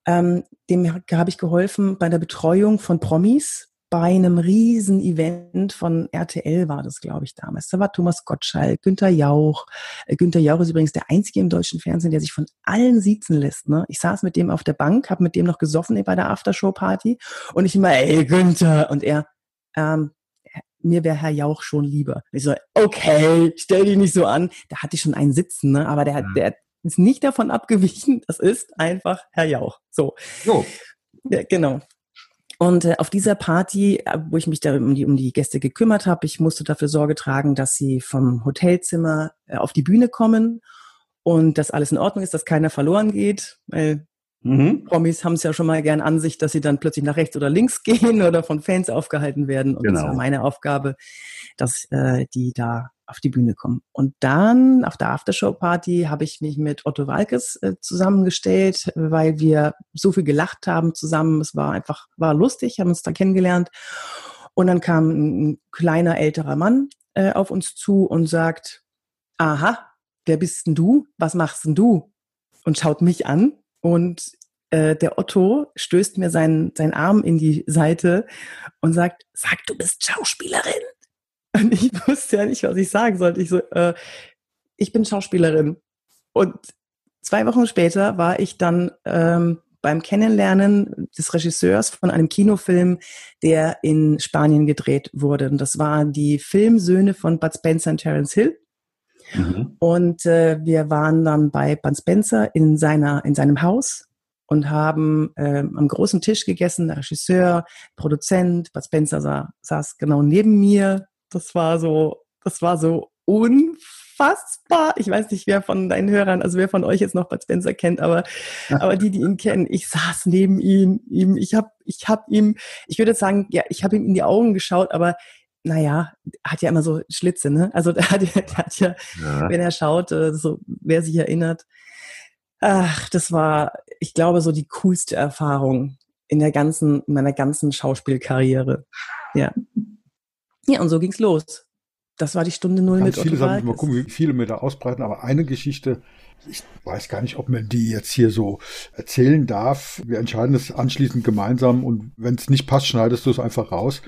Ähm, dem habe ich geholfen bei der Betreuung von Promis bei einem riesen Event von RTL war das, glaube ich, damals. Da war Thomas Gottschalk, Günther Jauch. Äh, Günther Jauch ist übrigens der einzige im deutschen Fernsehen, der sich von allen siezen lässt. Ne? Ich saß mit dem auf der Bank, habe mit dem noch gesoffen bei der Aftershow-Party und ich immer, ey Günther! Und er, ähm, mir wäre Herr Jauch schon lieber. Ich so, okay, stell dich nicht so an. Da hatte ich schon einen Sitzen, ne? aber der, der ist nicht davon abgewichen. Das ist einfach Herr Jauch. So. so. Ja, genau. Und äh, auf dieser Party, äh, wo ich mich da um die, um die Gäste gekümmert habe, ich musste dafür Sorge tragen, dass sie vom Hotelzimmer äh, auf die Bühne kommen und dass alles in Ordnung ist, dass keiner verloren geht. Weil mhm. Promis haben es ja schon mal gern an sich, dass sie dann plötzlich nach rechts oder links gehen oder von Fans aufgehalten werden. Und genau. das war meine Aufgabe, dass äh, die da auf die Bühne kommen. Und dann auf der Aftershow-Party habe ich mich mit Otto Walkes äh, zusammengestellt, weil wir so viel gelacht haben zusammen. Es war einfach, war lustig, haben uns da kennengelernt. Und dann kam ein kleiner älterer Mann äh, auf uns zu und sagt, aha, wer bist denn du? Was machst denn du? Und schaut mich an und äh, der Otto stößt mir seinen, seinen Arm in die Seite und sagt, sag, du bist Schauspielerin. Und ich wusste ja nicht, was ich sagen sollte. Ich so, äh, ich bin Schauspielerin. Und zwei Wochen später war ich dann ähm, beim Kennenlernen des Regisseurs von einem Kinofilm, der in Spanien gedreht wurde. Und das waren die Filmsöhne von Bud Spencer und Terence Hill. Mhm. Und äh, wir waren dann bei Bud Spencer in, seiner, in seinem Haus und haben äh, am großen Tisch gegessen, der Regisseur, Produzent, Bud Spencer sa saß genau neben mir, das war so, das war so unfassbar. Ich weiß nicht, wer von deinen Hörern, also wer von euch jetzt noch Bud Spencer kennt, aber, aber die, die ihn kennen, ich saß neben ihm, ihm, ich habe, ich habe ihm, ich würde sagen, ja, ich habe ihm in die Augen geschaut, aber naja, hat ja immer so Schlitze, ne? Also der hat, der hat ja, ja, wenn er schaut, äh, so, wer sich erinnert, ach, das war, ich glaube, so die coolste Erfahrung in der ganzen, in meiner ganzen Schauspielkarriere. Ja. Ja, und so ging's los. Das war die Stunde null Ganz mit viele Otto Sachen, mal gucken, wie viele mir da ausbreiten, aber eine Geschichte, ich weiß gar nicht, ob man die jetzt hier so erzählen darf. Wir entscheiden es anschließend gemeinsam und wenn es nicht passt, schneidest du es einfach raus.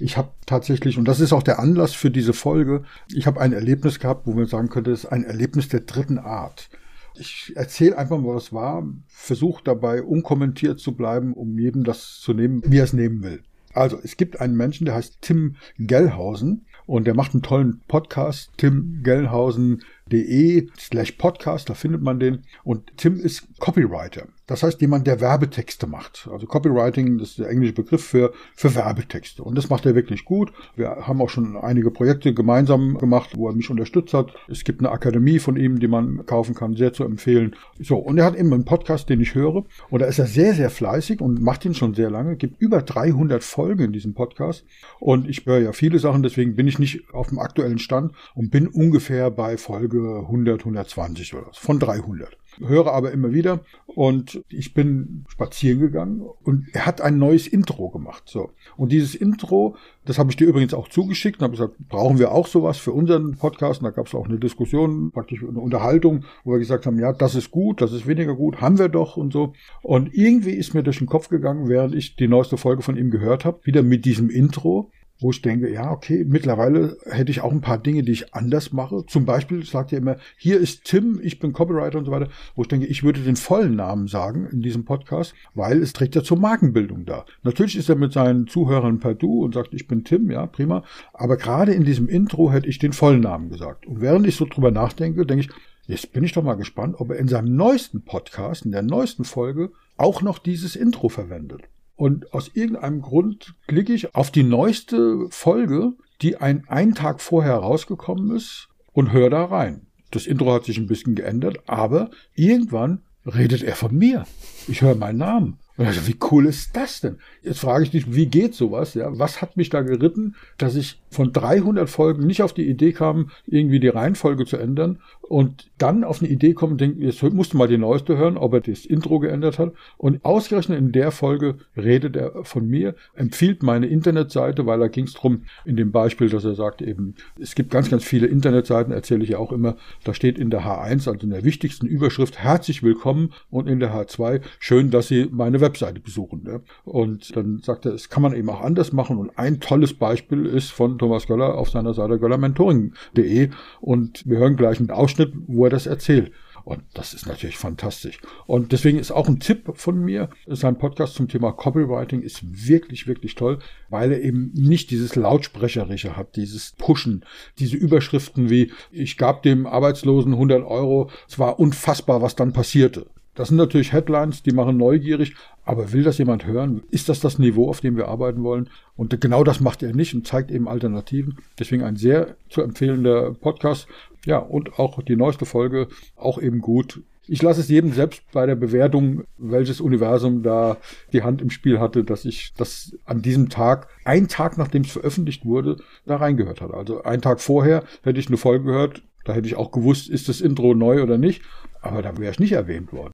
Ich habe tatsächlich, und das ist auch der Anlass für diese Folge, ich habe ein Erlebnis gehabt, wo man sagen könnte, es ist ein Erlebnis der dritten Art. Ich erzähle einfach mal, was war, versuche dabei unkommentiert zu bleiben, um jedem das zu nehmen, wie er es nehmen will. Also, es gibt einen Menschen, der heißt Tim Gellhausen und der macht einen tollen Podcast, Tim Gellhausen de slash podcast, da findet man den. Und Tim ist Copywriter. Das heißt jemand, der Werbetexte macht. Also Copywriting, das ist der englische Begriff für, für Werbetexte. Und das macht er wirklich gut. Wir haben auch schon einige Projekte gemeinsam gemacht, wo er mich unterstützt hat. Es gibt eine Akademie von ihm, die man kaufen kann, sehr zu empfehlen. So, und er hat eben einen Podcast, den ich höre. Und da ist er sehr, sehr fleißig und macht ihn schon sehr lange. Es gibt über 300 Folgen in diesem Podcast. Und ich höre ja viele Sachen, deswegen bin ich nicht auf dem aktuellen Stand und bin ungefähr bei Folge Folge 100, 120 oder was, von 300 höre aber immer wieder und ich bin spazieren gegangen und er hat ein neues Intro gemacht. So. Und dieses Intro, das habe ich dir übrigens auch zugeschickt und habe gesagt, brauchen wir auch sowas für unseren Podcast? Und da gab es auch eine Diskussion, praktisch eine Unterhaltung, wo wir gesagt haben, ja, das ist gut, das ist weniger gut, haben wir doch und so. Und irgendwie ist mir durch den Kopf gegangen, während ich die neueste Folge von ihm gehört habe, wieder mit diesem Intro, wo ich denke, ja, okay, mittlerweile hätte ich auch ein paar Dinge, die ich anders mache. Zum Beispiel sagt er immer, hier ist Tim, ich bin Copywriter und so weiter, wo ich denke, ich würde den vollen Namen sagen in diesem Podcast, weil es trägt ja zur Markenbildung da. Natürlich ist er mit seinen Zuhörern per Du und sagt, ich bin Tim, ja, prima. Aber gerade in diesem Intro hätte ich den vollen Namen gesagt. Und während ich so drüber nachdenke, denke ich, jetzt bin ich doch mal gespannt, ob er in seinem neuesten Podcast, in der neuesten Folge, auch noch dieses Intro verwendet. Und aus irgendeinem Grund klicke ich auf die neueste Folge, die ein, einen Tag vorher rausgekommen ist und höre da rein. Das Intro hat sich ein bisschen geändert, aber irgendwann redet er von mir. Ich höre meinen Namen. Also, wie cool ist das denn? Jetzt frage ich dich, wie geht sowas? Ja, was hat mich da geritten, dass ich von 300 Folgen nicht auf die Idee kam, irgendwie die Reihenfolge zu ändern und dann auf eine Idee kommen und denken, jetzt musst du mal die neueste hören, ob er das Intro geändert hat. Und ausgerechnet in der Folge redet er von mir, empfiehlt meine Internetseite, weil da ging es drum in dem Beispiel, dass er sagt eben, es gibt ganz, ganz viele Internetseiten, erzähle ich ja auch immer, da steht in der H1, also in der wichtigsten Überschrift, herzlich willkommen und in der H2, schön, dass Sie meine Webseite besuchen. Ne? Und dann sagt er, es kann man eben auch anders machen und ein tolles Beispiel ist von Thomas Göller auf seiner Seite göllermentoring.de und wir hören gleich einen Ausschnitt, wo er das erzählt. Und das ist natürlich fantastisch. Und deswegen ist auch ein Tipp von mir, sein Podcast zum Thema Copywriting ist wirklich, wirklich toll, weil er eben nicht dieses Lautsprecherische hat, dieses Pushen, diese Überschriften wie, ich gab dem Arbeitslosen 100 Euro, es war unfassbar, was dann passierte. Das sind natürlich Headlines, die machen neugierig, aber will das jemand hören? Ist das das Niveau, auf dem wir arbeiten wollen? Und genau das macht er nicht und zeigt eben Alternativen. Deswegen ein sehr zu empfehlender Podcast. Ja, und auch die neueste Folge, auch eben gut. Ich lasse es jedem selbst bei der Bewertung, welches Universum da die Hand im Spiel hatte, dass ich das an diesem Tag, ein Tag nachdem es veröffentlicht wurde, da reingehört hatte. Also einen Tag vorher hätte ich eine Folge gehört, da hätte ich auch gewusst, ist das Intro neu oder nicht, aber da wäre ich nicht erwähnt worden.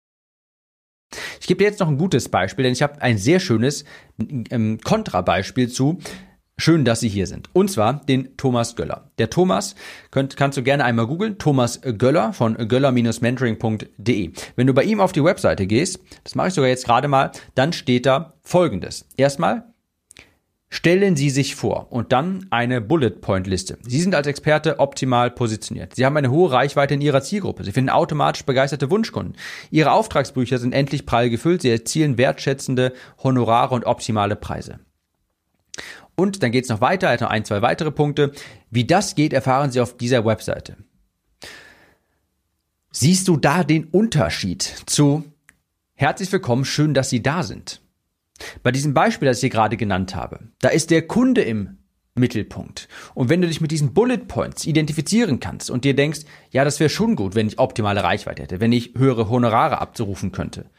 Ich gebe dir jetzt noch ein gutes Beispiel, denn ich habe ein sehr schönes ähm, Kontrabeispiel zu. Schön, dass Sie hier sind. Und zwar den Thomas Göller. Der Thomas könnt, kannst du gerne einmal googeln. Thomas Göller von göller-mentoring.de. Wenn du bei ihm auf die Webseite gehst, das mache ich sogar jetzt gerade mal, dann steht da folgendes. Erstmal Stellen Sie sich vor und dann eine Bullet Point Liste. Sie sind als Experte optimal positioniert. Sie haben eine hohe Reichweite in Ihrer Zielgruppe. Sie finden automatisch begeisterte Wunschkunden. Ihre Auftragsbücher sind endlich prall gefüllt. Sie erzielen wertschätzende Honorare und optimale Preise. Und dann geht es noch weiter, also ein, zwei weitere Punkte. Wie das geht, erfahren Sie auf dieser Webseite. Siehst du da den Unterschied zu Herzlich willkommen, schön, dass Sie da sind? Bei diesem Beispiel, das ich hier gerade genannt habe, da ist der Kunde im Mittelpunkt. Und wenn du dich mit diesen Bullet Points identifizieren kannst und dir denkst, ja, das wäre schon gut, wenn ich optimale Reichweite hätte, wenn ich höhere Honorare abzurufen könnte.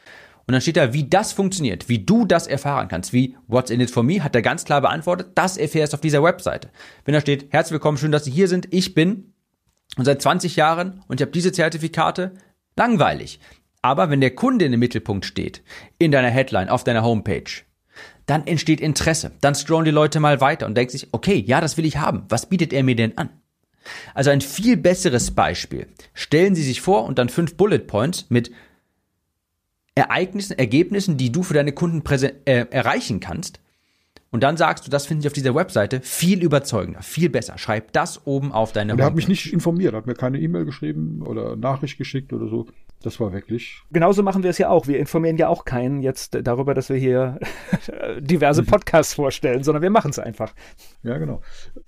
Und dann steht da, wie das funktioniert, wie du das erfahren kannst, wie What's in it for me, hat er ganz klar beantwortet, das erfährst du auf dieser Webseite. Wenn da steht, herzlich willkommen, schön, dass Sie hier sind, ich bin und seit 20 Jahren und ich habe diese Zertifikate, langweilig. Aber wenn der Kunde in dem Mittelpunkt steht, in deiner Headline, auf deiner Homepage, dann entsteht Interesse. Dann scrollen die Leute mal weiter und denken sich, okay, ja, das will ich haben. Was bietet er mir denn an? Also ein viel besseres Beispiel. Stellen Sie sich vor und dann fünf Bullet Points mit Ereignissen, Ergebnissen, die du für deine Kunden äh, erreichen kannst. Und dann sagst du, das finde ich auf dieser Webseite viel überzeugender, viel besser. Schreib das oben auf deine Und er hat mich nicht informiert, hat mir keine E-Mail geschrieben oder Nachricht geschickt oder so. Das war wirklich. Genauso machen wir es ja auch. Wir informieren ja auch keinen jetzt darüber, dass wir hier diverse Podcasts vorstellen, sondern wir machen es einfach. Ja, genau.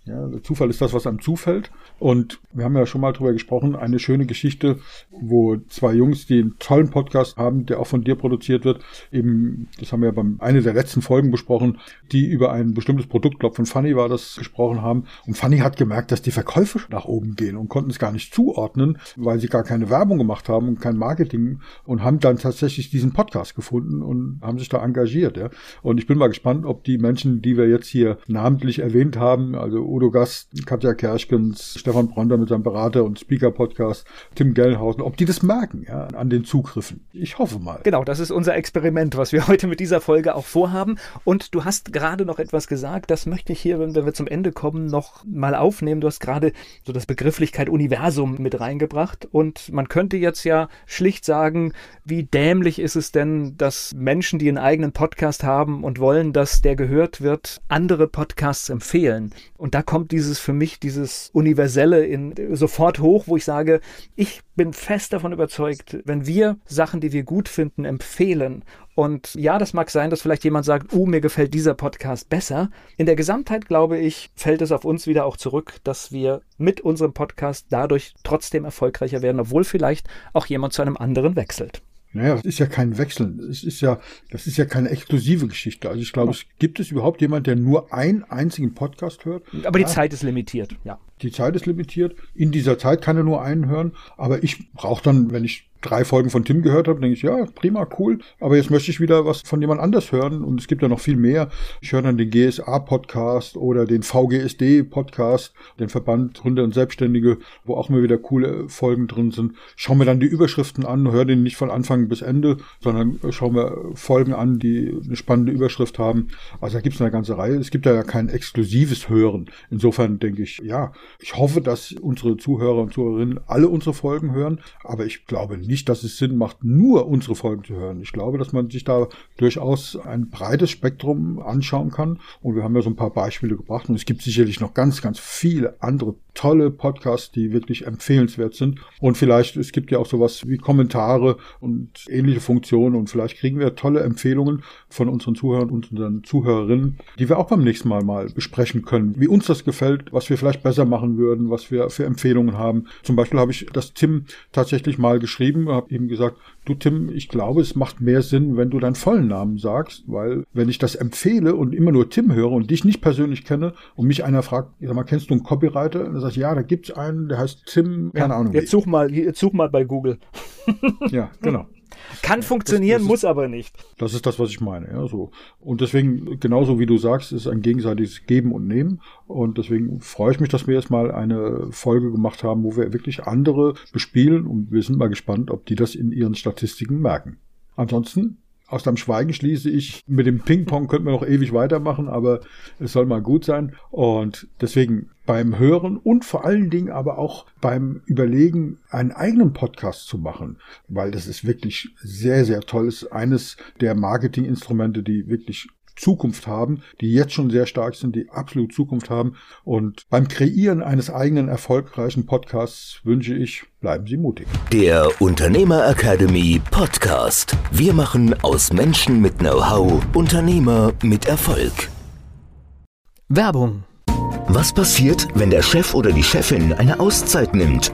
Ja, der Zufall ist das, was einem zufällt. Und wir haben ja schon mal drüber gesprochen, eine schöne Geschichte, wo zwei Jungs, die einen tollen Podcast haben, der auch von dir produziert wird, eben, das haben wir ja beim eine der letzten Folgen besprochen, die über ein bestimmtes Produkt, glaube von Funny war das, gesprochen haben. Und Funny hat gemerkt, dass die Verkäufe nach oben gehen und konnten es gar nicht zuordnen, weil sie gar keine Werbung gemacht haben und kein Marketing und haben dann tatsächlich diesen Podcast gefunden und haben sich da engagiert. Ja. Und ich bin mal gespannt, ob die Menschen, die wir jetzt hier namentlich erwähnt haben, also Udo Gast, Katja Kerschkens, Stefan Bronder mit seinem Berater und Speaker-Podcast, Tim Gellhausen, ob die das merken, ja, an den Zugriffen. Ich hoffe mal. Genau, das ist unser Experiment, was wir heute mit dieser Folge auch vorhaben. Und du hast gerade noch etwas gesagt, das möchte ich hier, wenn wir zum Ende kommen, noch mal aufnehmen. Du hast gerade so das Begrifflichkeit Universum mit reingebracht. Und man könnte jetzt ja schlicht sagen, wie dämlich ist es denn, dass Menschen, die einen eigenen Podcast haben und wollen, dass der gehört wird, andere Podcasts empfehlen. Und da kommt dieses für mich, dieses Universelle in, sofort hoch, wo ich sage, ich bin fest davon überzeugt, wenn wir Sachen, die wir gut finden, empfehlen und ja, das mag sein, dass vielleicht jemand sagt, oh, mir gefällt dieser Podcast besser. In der Gesamtheit, glaube ich, fällt es auf uns wieder auch zurück, dass wir mit unserem Podcast dadurch trotzdem erfolgreicher werden, obwohl vielleicht auch jemand zu einem anderen wechselt. Naja, das ist ja kein Wechseln. Es ist ja, das ist ja keine exklusive Geschichte. Also ich glaube, es gibt es überhaupt jemand, der nur einen einzigen Podcast hört. Aber die ja. Zeit ist limitiert, ja. Die Zeit ist limitiert. In dieser Zeit kann er nur einen hören. Aber ich brauche dann, wenn ich drei Folgen von Tim gehört habe, denke ich, ja, prima, cool. Aber jetzt möchte ich wieder was von jemand anders hören. Und es gibt ja noch viel mehr. Ich höre dann den GSA-Podcast oder den VGSD-Podcast, den Verband Gründer und Selbstständige, wo auch immer wieder coole Folgen drin sind. Schau mir dann die Überschriften an, höre den nicht von Anfang bis Ende, sondern schau mir Folgen an, die eine spannende Überschrift haben. Also da gibt es eine ganze Reihe. Es gibt ja kein exklusives Hören. Insofern denke ich, ja, ich hoffe, dass unsere Zuhörer und Zuhörerinnen alle unsere Folgen hören. Aber ich glaube nicht, dass es Sinn macht, nur unsere Folgen zu hören. Ich glaube, dass man sich da durchaus ein breites Spektrum anschauen kann. Und wir haben ja so ein paar Beispiele gebracht. Und es gibt sicherlich noch ganz, ganz viele andere tolle Podcasts, die wirklich empfehlenswert sind. Und vielleicht, es gibt ja auch sowas wie Kommentare und ähnliche Funktionen. Und vielleicht kriegen wir tolle Empfehlungen von unseren Zuhörern und unseren Zuhörerinnen, die wir auch beim nächsten Mal mal besprechen können. Wie uns das gefällt, was wir vielleicht besser machen würden, was wir für Empfehlungen haben. Zum Beispiel habe ich das Tim tatsächlich mal geschrieben habe ihm gesagt, du Tim, ich glaube, es macht mehr Sinn, wenn du deinen vollen Namen sagst, weil wenn ich das empfehle und immer nur Tim höre und dich nicht persönlich kenne und mich einer fragt, sag mal, kennst du einen Copywriter? Und dann sag ich, ja, da gibt's einen, der heißt Tim, keine ja, Ahnung. Jetzt such mal, jetzt such mal bei Google. ja, genau. Kann funktionieren, das, das muss ist, aber nicht. Das ist das, was ich meine. Ja, so. Und deswegen, genauso wie du sagst, ist ein gegenseitiges Geben und Nehmen. Und deswegen freue ich mich, dass wir jetzt mal eine Folge gemacht haben, wo wir wirklich andere bespielen. Und wir sind mal gespannt, ob die das in ihren Statistiken merken. Ansonsten aus deinem Schweigen schließe ich, mit dem Ping-Pong könnten wir noch ewig weitermachen, aber es soll mal gut sein. Und deswegen beim Hören und vor allen Dingen aber auch beim Überlegen, einen eigenen Podcast zu machen, weil das ist wirklich sehr, sehr toll. Es ist eines der Marketinginstrumente, die wirklich Zukunft haben, die jetzt schon sehr stark sind, die absolut Zukunft haben. Und beim Kreieren eines eigenen erfolgreichen Podcasts wünsche ich, bleiben Sie mutig. Der Unternehmer Academy Podcast. Wir machen aus Menschen mit Know-how Unternehmer mit Erfolg. Werbung. Was passiert, wenn der Chef oder die Chefin eine Auszeit nimmt?